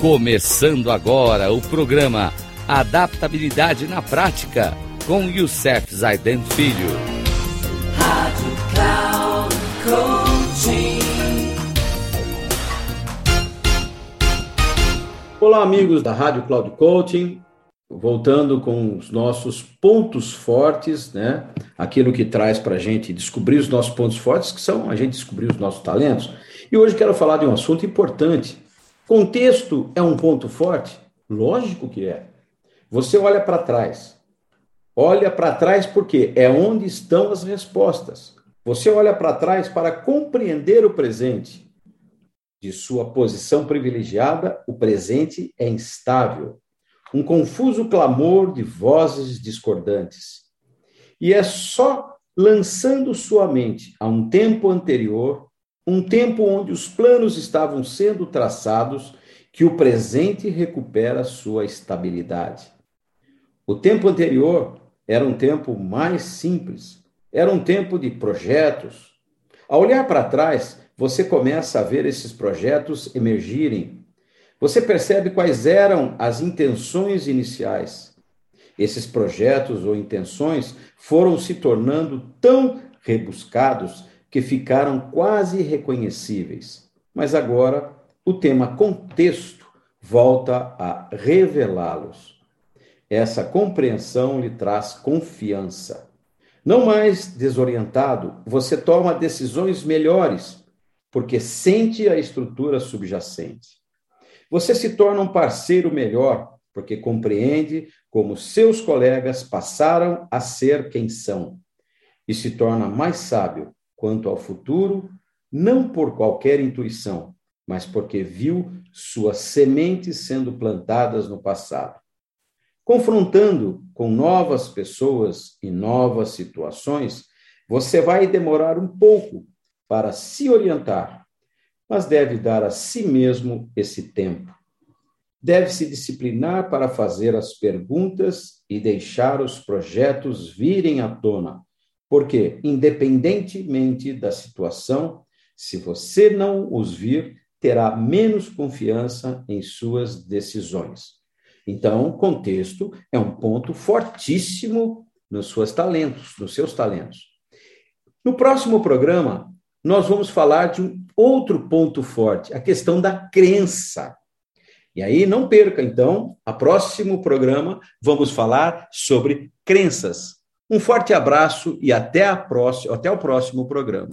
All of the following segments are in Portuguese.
Começando agora o programa Adaptabilidade na Prática com Youssef Zaiden Filho. Rádio Cloud Olá, amigos da Rádio Cloud Coaching. Voltando com os nossos pontos fortes, né? Aquilo que traz para a gente descobrir os nossos pontos fortes, que são a gente descobrir os nossos talentos. E hoje quero falar de um assunto importante Contexto é um ponto forte? Lógico que é. Você olha para trás. Olha para trás porque é onde estão as respostas. Você olha para trás para compreender o presente. De sua posição privilegiada, o presente é instável. Um confuso clamor de vozes discordantes. E é só lançando sua mente a um tempo anterior um tempo onde os planos estavam sendo traçados, que o presente recupera sua estabilidade. O tempo anterior era um tempo mais simples, era um tempo de projetos. Ao olhar para trás, você começa a ver esses projetos emergirem. Você percebe quais eram as intenções iniciais. Esses projetos ou intenções foram se tornando tão rebuscados que ficaram quase irreconhecíveis. Mas agora o tema contexto volta a revelá-los. Essa compreensão lhe traz confiança. Não mais desorientado, você toma decisões melhores, porque sente a estrutura subjacente. Você se torna um parceiro melhor, porque compreende como seus colegas passaram a ser quem são, e se torna mais sábio, quanto ao futuro, não por qualquer intuição, mas porque viu suas sementes sendo plantadas no passado. Confrontando com novas pessoas e novas situações, você vai demorar um pouco para se orientar, mas deve dar a si mesmo esse tempo. Deve se disciplinar para fazer as perguntas e deixar os projetos virem à tona, porque, independentemente da situação, se você não os vir, terá menos confiança em suas decisões. Então, contexto é um ponto fortíssimo nos seus talentos, nos seus talentos. No próximo programa, nós vamos falar de um outro ponto forte, a questão da crença. E aí não perca, então, a próximo programa vamos falar sobre crenças. Um forte abraço e até, a próxima, até o próximo programa.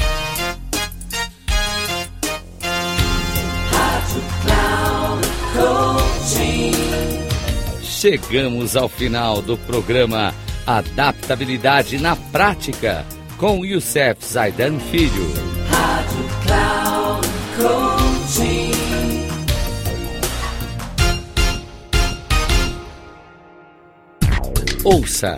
Chegamos ao final do programa Adaptabilidade na Prática com Youssef Zaidan Filho. Rádio Cloud Coaching. Ouça